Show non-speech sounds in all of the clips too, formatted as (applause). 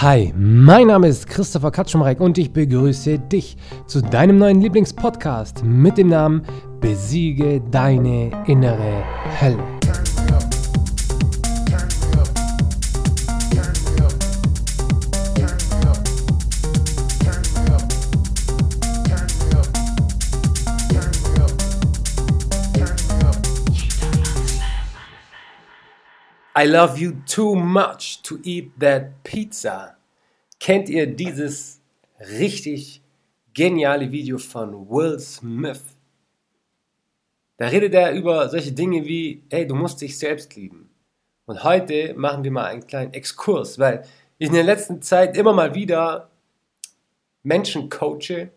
Hi, mein Name ist Christopher Katschumreck und ich begrüße dich zu deinem neuen Lieblingspodcast mit dem Namen Besiege deine innere Hölle. I love you too much to eat that pizza. Kennt ihr dieses richtig geniale Video von Will Smith? Da redet er über solche Dinge wie, hey, du musst dich selbst lieben. Und heute machen wir mal einen kleinen Exkurs, weil ich in der letzten Zeit immer mal wieder Menschen coache,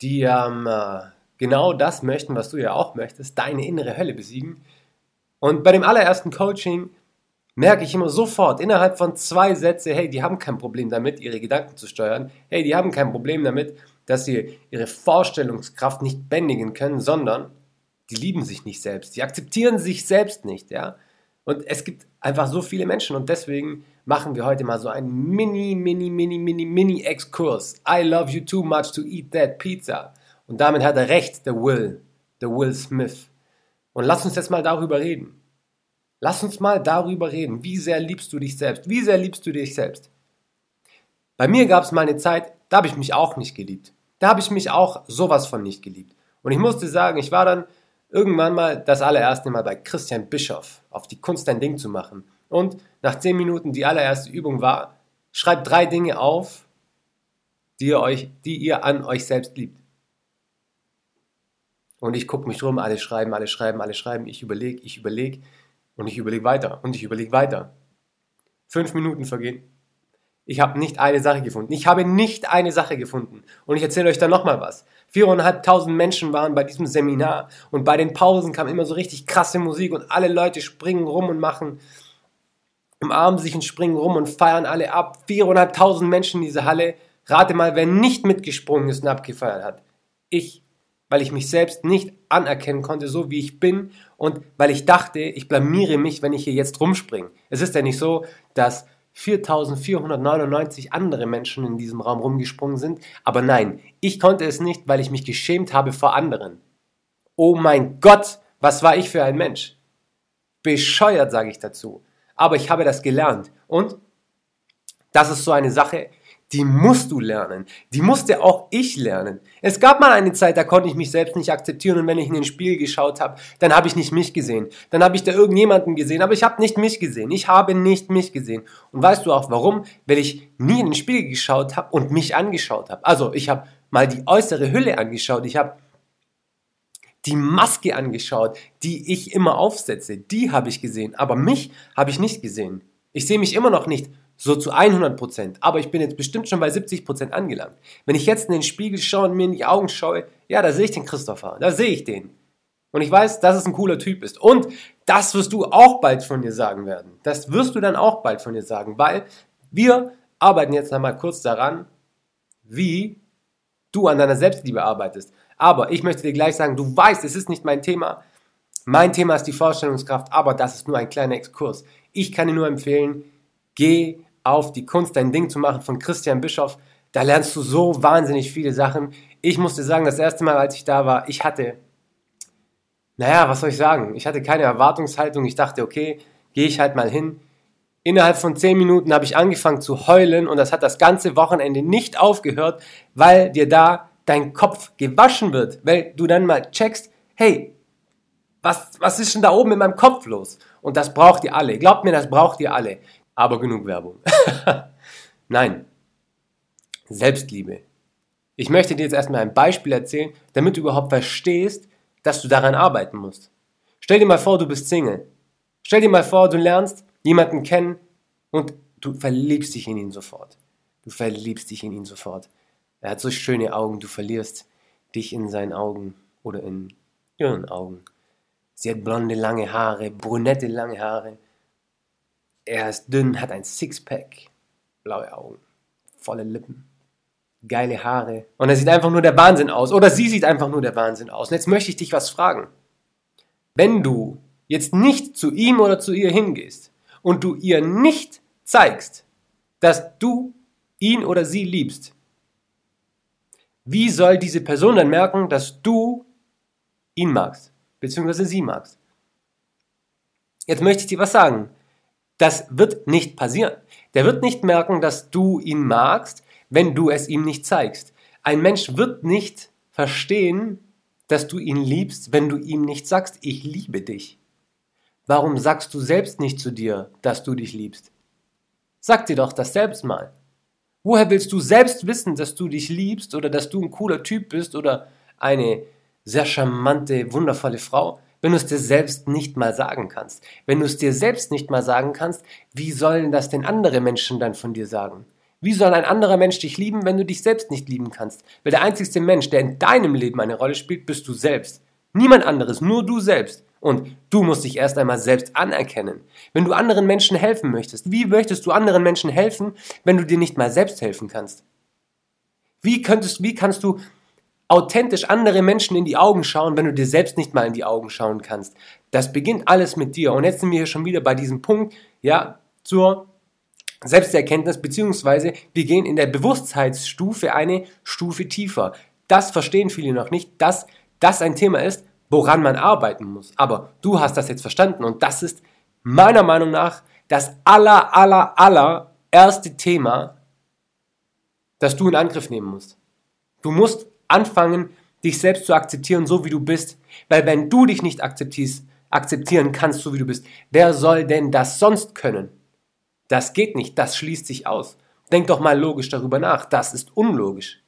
die ähm, äh, genau das möchten, was du ja auch möchtest, deine innere Hölle besiegen und bei dem allerersten Coaching merke ich immer sofort innerhalb von zwei Sätzen, hey, die haben kein Problem damit, ihre Gedanken zu steuern. Hey, die haben kein Problem damit, dass sie ihre Vorstellungskraft nicht bändigen können, sondern die lieben sich nicht selbst. Die akzeptieren sich selbst nicht, ja. Und es gibt einfach so viele Menschen und deswegen machen wir heute mal so einen mini, mini, mini, mini, mini Exkurs. I love you too much to eat that pizza. Und damit hat er recht, der Will, der Will Smith. Und lass uns jetzt mal darüber reden. Lass uns mal darüber reden. Wie sehr liebst du dich selbst? Wie sehr liebst du dich selbst? Bei mir gab es mal eine Zeit, da habe ich mich auch nicht geliebt. Da habe ich mich auch sowas von nicht geliebt. Und ich musste sagen, ich war dann irgendwann mal das allererste Mal bei Christian Bischoff auf die Kunst ein Ding zu machen. Und nach zehn Minuten die allererste Übung war, schreibt drei Dinge auf, die ihr, euch, die ihr an euch selbst liebt. Und ich gucke mich rum, alle schreiben, alle schreiben, alle schreiben. Ich überlege, ich überlege und ich überlege weiter und ich überlege weiter. Fünf Minuten vergehen. Ich habe nicht eine Sache gefunden. Ich habe nicht eine Sache gefunden. Und ich erzähle euch dann nochmal was. Viereinhalbtausend Menschen waren bei diesem Seminar und bei den Pausen kam immer so richtig krasse Musik und alle Leute springen rum und machen, umarmen sich und springen rum und feiern alle ab. Viereinhalbtausend Menschen in dieser Halle. Rate mal, wer nicht mitgesprungen ist und abgefeiert hat. Ich weil ich mich selbst nicht anerkennen konnte, so wie ich bin und weil ich dachte, ich blamiere mich, wenn ich hier jetzt rumspringe. Es ist ja nicht so, dass 4499 andere Menschen in diesem Raum rumgesprungen sind, aber nein, ich konnte es nicht, weil ich mich geschämt habe vor anderen. Oh mein Gott, was war ich für ein Mensch? Bescheuert, sage ich dazu. Aber ich habe das gelernt und das ist so eine Sache, die musst du lernen. Die musste auch ich lernen. Es gab mal eine Zeit, da konnte ich mich selbst nicht akzeptieren und wenn ich in den Spiegel geschaut habe, dann habe ich nicht mich gesehen. Dann habe ich da irgendjemanden gesehen, aber ich habe nicht mich gesehen. Ich habe nicht mich gesehen. Und weißt du auch warum? Weil ich nie in den Spiegel geschaut habe und mich angeschaut habe. Also ich habe mal die äußere Hülle angeschaut. Ich habe die Maske angeschaut, die ich immer aufsetze. Die habe ich gesehen. Aber mich habe ich nicht gesehen. Ich sehe mich immer noch nicht so zu 100 Prozent. Aber ich bin jetzt bestimmt schon bei 70 Prozent angelangt. Wenn ich jetzt in den Spiegel schaue und mir in die Augen schaue, ja, da sehe ich den Christopher, da sehe ich den. Und ich weiß, dass es ein cooler Typ ist. Und das wirst du auch bald von dir sagen werden. Das wirst du dann auch bald von dir sagen, weil wir arbeiten jetzt einmal kurz daran, wie du an deiner Selbstliebe arbeitest. Aber ich möchte dir gleich sagen, du weißt, es ist nicht mein Thema. Mein Thema ist die Vorstellungskraft, aber das ist nur ein kleiner Exkurs. Ich kann dir nur empfehlen, geh auf die Kunst, dein Ding zu machen von Christian Bischoff. Da lernst du so wahnsinnig viele Sachen. Ich musste sagen, das erste Mal, als ich da war, ich hatte, naja, was soll ich sagen? Ich hatte keine Erwartungshaltung. Ich dachte, okay, gehe ich halt mal hin. Innerhalb von zehn Minuten habe ich angefangen zu heulen und das hat das ganze Wochenende nicht aufgehört, weil dir da dein Kopf gewaschen wird, weil du dann mal checkst, hey, was, was ist denn da oben in meinem Kopf los? Und das braucht ihr alle. Glaubt mir, das braucht ihr alle aber genug Werbung. (laughs) Nein, Selbstliebe. Ich möchte dir jetzt erstmal ein Beispiel erzählen, damit du überhaupt verstehst, dass du daran arbeiten musst. Stell dir mal vor, du bist Single. Stell dir mal vor, du lernst jemanden kennen und du verliebst dich in ihn sofort. Du verliebst dich in ihn sofort. Er hat so schöne Augen, du verlierst dich in seinen Augen oder in ihren Augen. Sie hat blonde, lange Haare, brünette, lange Haare. Er ist dünn, hat ein Sixpack, blaue Augen, volle Lippen, geile Haare. Und er sieht einfach nur der Wahnsinn aus. Oder sie sieht einfach nur der Wahnsinn aus. Und jetzt möchte ich dich was fragen. Wenn du jetzt nicht zu ihm oder zu ihr hingehst und du ihr nicht zeigst, dass du ihn oder sie liebst, wie soll diese Person dann merken, dass du ihn magst, beziehungsweise sie magst? Jetzt möchte ich dir was sagen. Das wird nicht passieren. Der wird nicht merken, dass du ihn magst, wenn du es ihm nicht zeigst. Ein Mensch wird nicht verstehen, dass du ihn liebst, wenn du ihm nicht sagst, ich liebe dich. Warum sagst du selbst nicht zu dir, dass du dich liebst? Sag dir doch das selbst mal. Woher willst du selbst wissen, dass du dich liebst oder dass du ein cooler Typ bist oder eine sehr charmante, wundervolle Frau, wenn du es dir selbst nicht mal sagen kannst? Wenn du es dir selbst nicht mal sagen kannst, wie sollen das denn andere Menschen dann von dir sagen? Wie soll ein anderer Mensch dich lieben, wenn du dich selbst nicht lieben kannst? Weil der einzigste Mensch, der in deinem Leben eine Rolle spielt, bist du selbst. Niemand anderes, nur du selbst. Und du musst dich erst einmal selbst anerkennen. Wenn du anderen Menschen helfen möchtest, wie möchtest du anderen Menschen helfen, wenn du dir nicht mal selbst helfen kannst? Wie könntest, wie kannst du authentisch andere Menschen in die Augen schauen, wenn du dir selbst nicht mal in die Augen schauen kannst? Das beginnt alles mit dir. Und jetzt sind wir hier schon wieder bei diesem Punkt, ja, zur Selbsterkenntnis, beziehungsweise wir gehen in der Bewusstheitsstufe eine Stufe tiefer. Das verstehen viele noch nicht, dass das ein Thema ist, woran man arbeiten muss. Aber du hast das jetzt verstanden und das ist meiner Meinung nach das aller, aller, aller erste Thema, das du in Angriff nehmen musst. Du musst anfangen, dich selbst zu akzeptieren, so wie du bist. Weil wenn du dich nicht akzeptierst, akzeptieren kannst, so wie du bist, wer soll denn das sonst können? Das geht nicht, das schließt sich aus. Denk doch mal logisch darüber nach. Das ist unlogisch.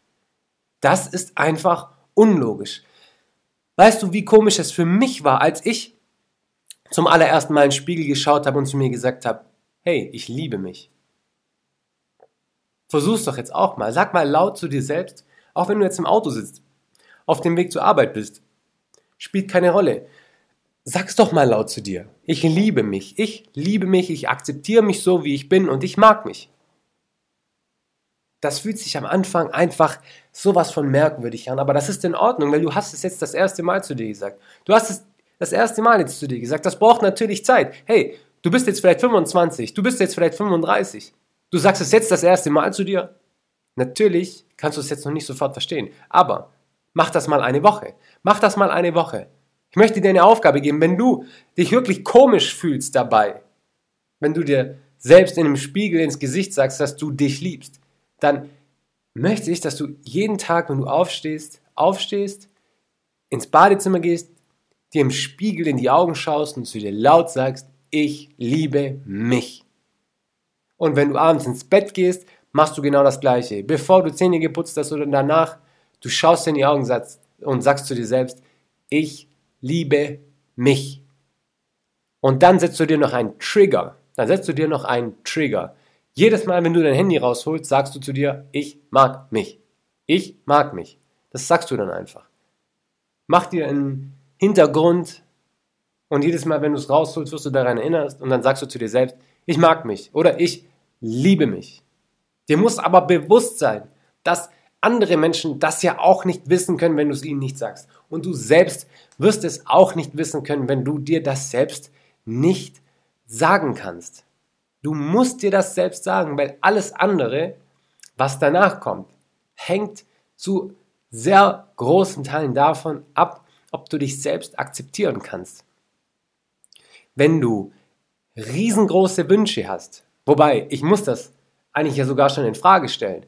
Das ist einfach unlogisch. Weißt du, wie komisch es für mich war, als ich zum allerersten Mal in den Spiegel geschaut habe und zu mir gesagt habe, hey, ich liebe mich. Versuch's doch jetzt auch mal. Sag mal laut zu dir selbst, auch wenn du jetzt im Auto sitzt, auf dem Weg zur Arbeit bist. Spielt keine Rolle. Sag's doch mal laut zu dir. Ich liebe mich. Ich liebe mich. Ich akzeptiere mich so, wie ich bin und ich mag mich das fühlt sich am Anfang einfach sowas von merkwürdig an, aber das ist in Ordnung, weil du hast es jetzt das erste Mal zu dir gesagt. Du hast es das erste Mal jetzt zu dir gesagt. Das braucht natürlich Zeit. Hey, du bist jetzt vielleicht 25, du bist jetzt vielleicht 35. Du sagst es jetzt das erste Mal zu dir. Natürlich kannst du es jetzt noch nicht sofort verstehen, aber mach das mal eine Woche. Mach das mal eine Woche. Ich möchte dir eine Aufgabe geben, wenn du dich wirklich komisch fühlst dabei, wenn du dir selbst in einem Spiegel ins Gesicht sagst, dass du dich liebst, dann möchte ich, dass du jeden Tag, wenn du aufstehst, aufstehst, ins Badezimmer gehst, dir im Spiegel in die Augen schaust und zu dir laut sagst, ich liebe mich. Und wenn du abends ins Bett gehst, machst du genau das Gleiche. Bevor du Zähne geputzt hast oder danach, du schaust in die Augen und sagst zu dir selbst, ich liebe mich. Und dann setzt du dir noch einen Trigger. Dann setzt du dir noch einen Trigger. Jedes Mal, wenn du dein Handy rausholst, sagst du zu dir, ich mag mich. Ich mag mich. Das sagst du dann einfach. Mach dir einen Hintergrund und jedes Mal, wenn du es rausholst, wirst du daran erinnert und dann sagst du zu dir selbst, ich mag mich oder ich liebe mich. Dir muss aber bewusst sein, dass andere Menschen das ja auch nicht wissen können, wenn du es ihnen nicht sagst. Und du selbst wirst es auch nicht wissen können, wenn du dir das selbst nicht sagen kannst. Du musst dir das selbst sagen, weil alles andere, was danach kommt, hängt zu sehr großen Teilen davon ab, ob du dich selbst akzeptieren kannst. Wenn du riesengroße Wünsche hast, wobei ich muss das eigentlich ja sogar schon in Frage stellen.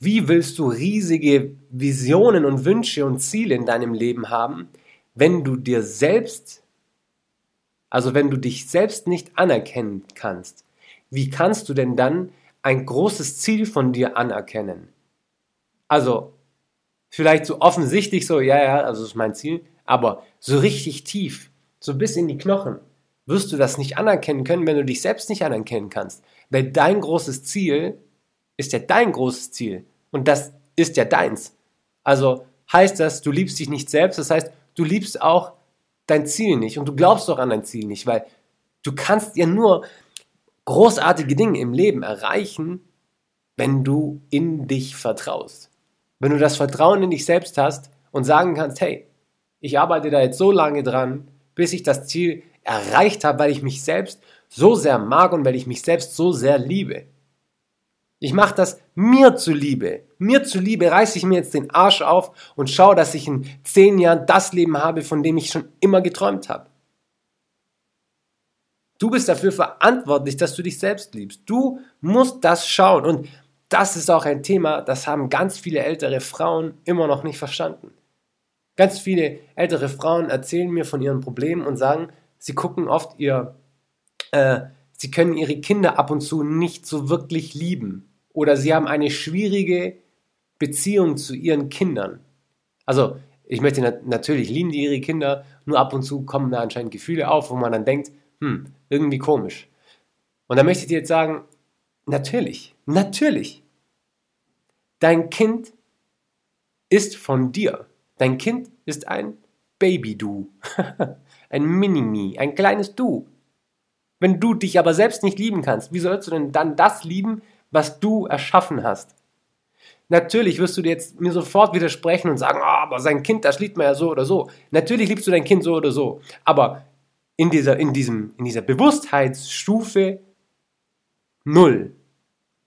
Wie willst du riesige Visionen und Wünsche und Ziele in deinem Leben haben, wenn du dir selbst, also wenn du dich selbst nicht anerkennen kannst, wie kannst du denn dann ein großes Ziel von dir anerkennen? Also, vielleicht so offensichtlich so, ja, ja, also ist mein Ziel, aber so richtig tief, so bis in die Knochen, wirst du das nicht anerkennen können, wenn du dich selbst nicht anerkennen kannst. Weil dein großes Ziel ist ja dein großes Ziel und das ist ja deins. Also heißt das, du liebst dich nicht selbst, das heißt, du liebst auch dein Ziel nicht und du glaubst doch an dein Ziel nicht, weil du kannst ja nur großartige Dinge im Leben erreichen, wenn du in dich vertraust. Wenn du das Vertrauen in dich selbst hast und sagen kannst, hey, ich arbeite da jetzt so lange dran, bis ich das Ziel erreicht habe, weil ich mich selbst so sehr mag und weil ich mich selbst so sehr liebe. Ich mache das mir zuliebe. Mir zuliebe reiße ich mir jetzt den Arsch auf und schaue, dass ich in zehn Jahren das Leben habe, von dem ich schon immer geträumt habe. Du bist dafür verantwortlich, dass du dich selbst liebst. Du musst das schauen. Und das ist auch ein Thema, das haben ganz viele ältere Frauen immer noch nicht verstanden. Ganz viele ältere Frauen erzählen mir von ihren Problemen und sagen, sie gucken oft ihr, äh, sie können ihre Kinder ab und zu nicht so wirklich lieben. Oder sie haben eine schwierige Beziehung zu ihren Kindern. Also, ich möchte nat natürlich lieben die ihre Kinder, nur ab und zu kommen da anscheinend Gefühle auf, wo man dann denkt, hm, irgendwie komisch. Und da möchte ich dir jetzt sagen, natürlich, natürlich. Dein Kind ist von dir. Dein Kind ist ein Baby-Du, (laughs) ein Mini-Me, ein kleines Du. Wenn du dich aber selbst nicht lieben kannst, wie sollst du denn dann das lieben, was du erschaffen hast? Natürlich wirst du dir jetzt mir sofort widersprechen und sagen, oh, aber sein Kind, das liebt man ja so oder so. Natürlich liebst du dein Kind so oder so. Aber in dieser, in diesem, in dieser Bewusstheitsstufe null,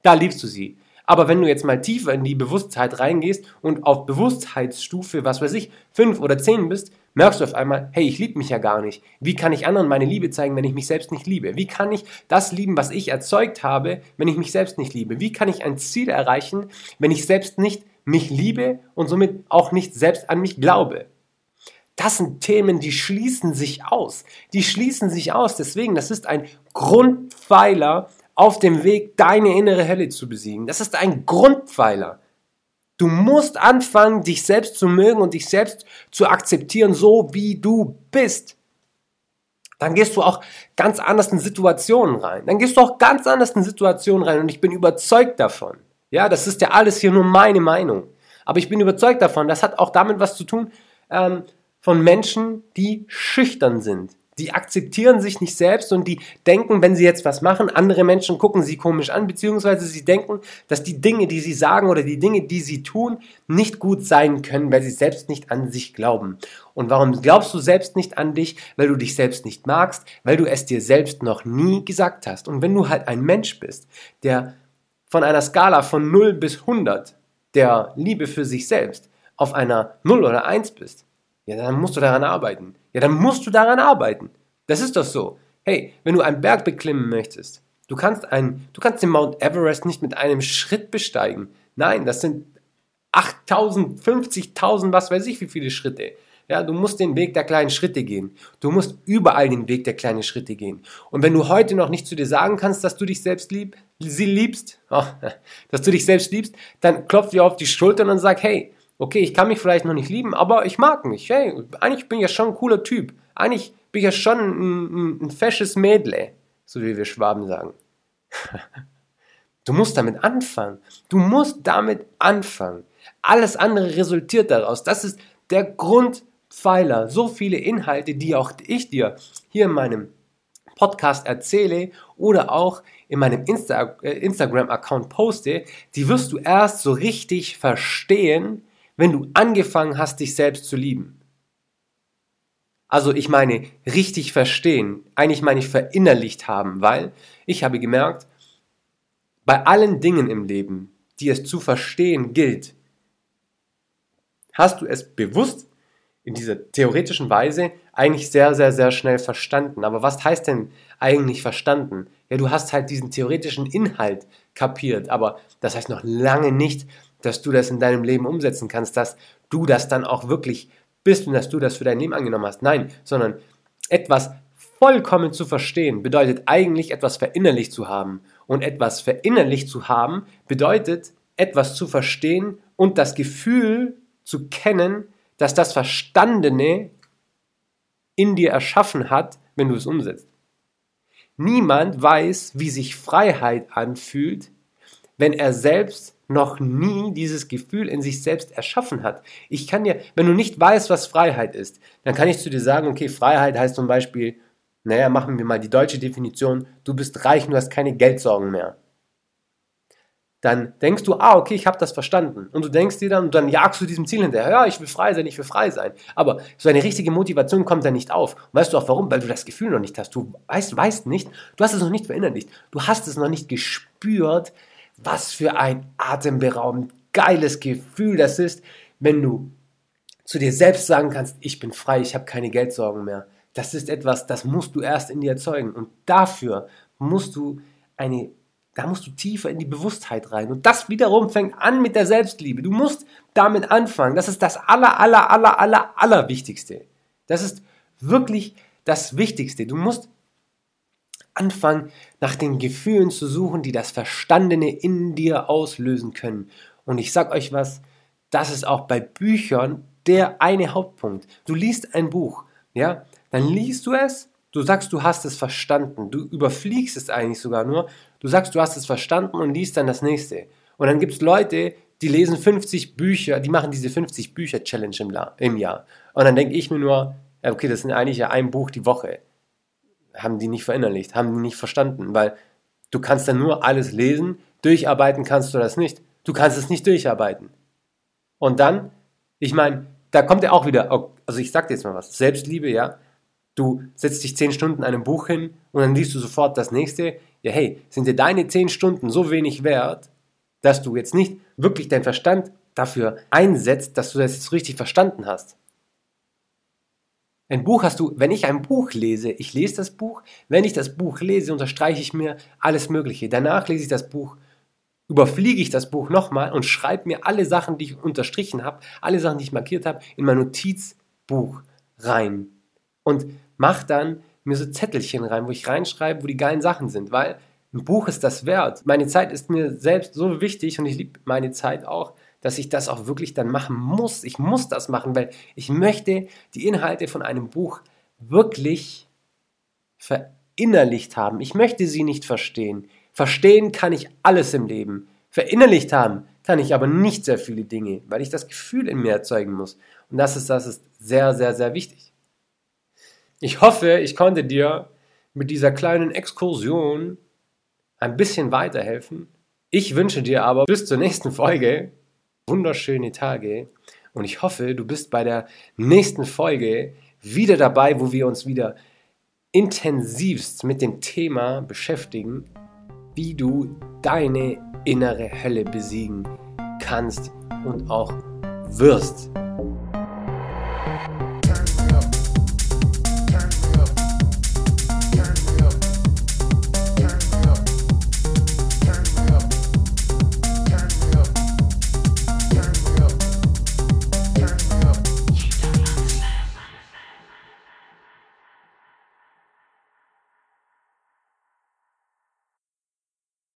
da liebst du sie. Aber wenn du jetzt mal tiefer in die Bewusstheit reingehst und auf Bewusstheitsstufe, was weiß ich, fünf oder zehn bist, merkst du auf einmal, hey, ich liebe mich ja gar nicht. Wie kann ich anderen meine Liebe zeigen, wenn ich mich selbst nicht liebe? Wie kann ich das lieben, was ich erzeugt habe, wenn ich mich selbst nicht liebe? Wie kann ich ein Ziel erreichen, wenn ich selbst nicht mich liebe und somit auch nicht selbst an mich glaube? Das sind Themen, die schließen sich aus. Die schließen sich aus. Deswegen, das ist ein Grundpfeiler auf dem Weg, deine innere Hölle zu besiegen. Das ist ein Grundpfeiler. Du musst anfangen, dich selbst zu mögen und dich selbst zu akzeptieren, so wie du bist. Dann gehst du auch ganz anders in Situationen rein. Dann gehst du auch ganz anders in Situationen rein und ich bin überzeugt davon. Ja, das ist ja alles hier nur meine Meinung. Aber ich bin überzeugt davon, das hat auch damit was zu tun, ähm, von Menschen, die schüchtern sind. Die akzeptieren sich nicht selbst und die denken, wenn sie jetzt was machen, andere Menschen gucken sie komisch an, beziehungsweise sie denken, dass die Dinge, die sie sagen oder die Dinge, die sie tun, nicht gut sein können, weil sie selbst nicht an sich glauben. Und warum glaubst du selbst nicht an dich? Weil du dich selbst nicht magst, weil du es dir selbst noch nie gesagt hast. Und wenn du halt ein Mensch bist, der von einer Skala von 0 bis 100 der Liebe für sich selbst auf einer 0 oder 1 bist, ja, dann musst du daran arbeiten. Ja, dann musst du daran arbeiten. Das ist doch so. Hey, wenn du einen Berg beklimmen möchtest, du kannst, ein, du kannst den Mount Everest nicht mit einem Schritt besteigen. Nein, das sind 8000, 50.000, was weiß ich, wie viele Schritte. Ja, du musst den Weg der kleinen Schritte gehen. Du musst überall den Weg der kleinen Schritte gehen. Und wenn du heute noch nicht zu dir sagen kannst, dass du dich selbst lieb, sie liebst, oh, (laughs) dass du dich selbst liebst, dann klopf dir auf die Schultern und sag, hey, okay, ich kann mich vielleicht noch nicht lieben, aber ich mag mich. Hey, eigentlich bin ich ja schon ein cooler Typ. Eigentlich bin ich ja schon ein, ein, ein fesches Mädle, so wie wir Schwaben sagen. (laughs) Du musst damit anfangen. Du musst damit anfangen. Alles andere resultiert daraus. Das ist der Grundpfeiler. So viele Inhalte, die auch ich dir hier in meinem Podcast erzähle oder auch in meinem Insta äh, Instagram-Account poste, die wirst du erst so richtig verstehen, wenn du angefangen hast, dich selbst zu lieben. Also ich meine richtig verstehen, eigentlich meine ich verinnerlicht haben, weil ich habe gemerkt, bei allen Dingen im Leben, die es zu verstehen gilt, hast du es bewusst in dieser theoretischen Weise eigentlich sehr, sehr, sehr schnell verstanden. Aber was heißt denn eigentlich verstanden? Ja, du hast halt diesen theoretischen Inhalt kapiert, aber das heißt noch lange nicht, dass du das in deinem Leben umsetzen kannst, dass du das dann auch wirklich bist und dass du das für dein Leben angenommen hast. Nein, sondern etwas vollkommen zu verstehen bedeutet eigentlich etwas verinnerlicht zu haben. Und etwas verinnerlicht zu haben bedeutet etwas zu verstehen und das Gefühl zu kennen, dass das Verstandene in dir erschaffen hat, wenn du es umsetzt. Niemand weiß, wie sich Freiheit anfühlt, wenn er selbst noch nie dieses Gefühl in sich selbst erschaffen hat. Ich kann dir, wenn du nicht weißt, was Freiheit ist, dann kann ich zu dir sagen, okay, Freiheit heißt zum Beispiel, naja, machen wir mal die deutsche Definition, du bist reich und du hast keine Geldsorgen mehr. Dann denkst du, ah, okay, ich habe das verstanden. Und du denkst dir dann, dann jagst du diesem Ziel hinterher, ja, ich will frei sein, ich will frei sein. Aber so eine richtige Motivation kommt dann nicht auf. Und weißt du auch warum? Weil du das Gefühl noch nicht hast. Du weißt, weißt nicht, du hast es noch nicht verinnerlicht. Du hast es noch nicht gespürt, Was für ein atemberaubend geiles Gefühl das ist, wenn du zu dir selbst sagen kannst, ich bin frei, ich habe keine Geldsorgen mehr. Das ist etwas, das musst du erst in dir erzeugen. Und dafür musst du eine, da musst du tiefer in die Bewusstheit rein. Und das wiederum fängt an mit der Selbstliebe. Du musst damit anfangen. Das ist das aller, aller, aller, aller, aller Wichtigste. Das ist wirklich das Wichtigste. Du musst anfangen, nach den Gefühlen zu suchen, die das Verstandene in dir auslösen können. Und ich sag euch was, das ist auch bei Büchern der eine Hauptpunkt. Du liest ein Buch, ja, dann liest du es, du sagst, du hast es verstanden, du überfliegst es eigentlich sogar nur, du sagst, du hast es verstanden und liest dann das nächste. Und dann gibt es Leute, die lesen 50 Bücher, die machen diese 50 Bücher Challenge im, im Jahr. Und dann denke ich mir nur, okay, das sind eigentlich ja ein Buch die Woche. Haben die nicht verinnerlicht, haben die nicht verstanden, weil du kannst dann nur alles lesen, durcharbeiten kannst du das nicht. Du kannst es nicht durcharbeiten. Und dann, ich meine, da kommt er auch wieder, also ich sag dir jetzt mal was, Selbstliebe, ja. Du setzt dich zehn Stunden einem Buch hin und dann liest du sofort das nächste. Ja, hey, sind dir deine zehn Stunden so wenig wert, dass du jetzt nicht wirklich deinen Verstand dafür einsetzt, dass du das jetzt richtig verstanden hast? Ein Buch hast du, wenn ich ein Buch lese, ich lese das Buch, wenn ich das Buch lese, unterstreiche ich mir alles Mögliche. Danach lese ich das Buch überfliege ich das Buch nochmal und schreibe mir alle Sachen, die ich unterstrichen habe, alle Sachen, die ich markiert habe, in mein Notizbuch rein. Und mache dann mir so Zettelchen rein, wo ich reinschreibe, wo die geilen Sachen sind, weil ein Buch ist das wert. Meine Zeit ist mir selbst so wichtig und ich liebe meine Zeit auch, dass ich das auch wirklich dann machen muss. Ich muss das machen, weil ich möchte die Inhalte von einem Buch wirklich verinnerlicht haben. Ich möchte sie nicht verstehen. Verstehen kann ich alles im Leben. Verinnerlicht haben kann ich aber nicht sehr viele Dinge, weil ich das Gefühl in mir erzeugen muss. Und das ist, das ist sehr, sehr, sehr wichtig. Ich hoffe, ich konnte dir mit dieser kleinen Exkursion ein bisschen weiterhelfen. Ich wünsche dir aber bis zur nächsten Folge wunderschöne Tage und ich hoffe, du bist bei der nächsten Folge wieder dabei, wo wir uns wieder intensivst mit dem Thema beschäftigen, wie du deine innere Hölle besiegen kannst und auch wirst.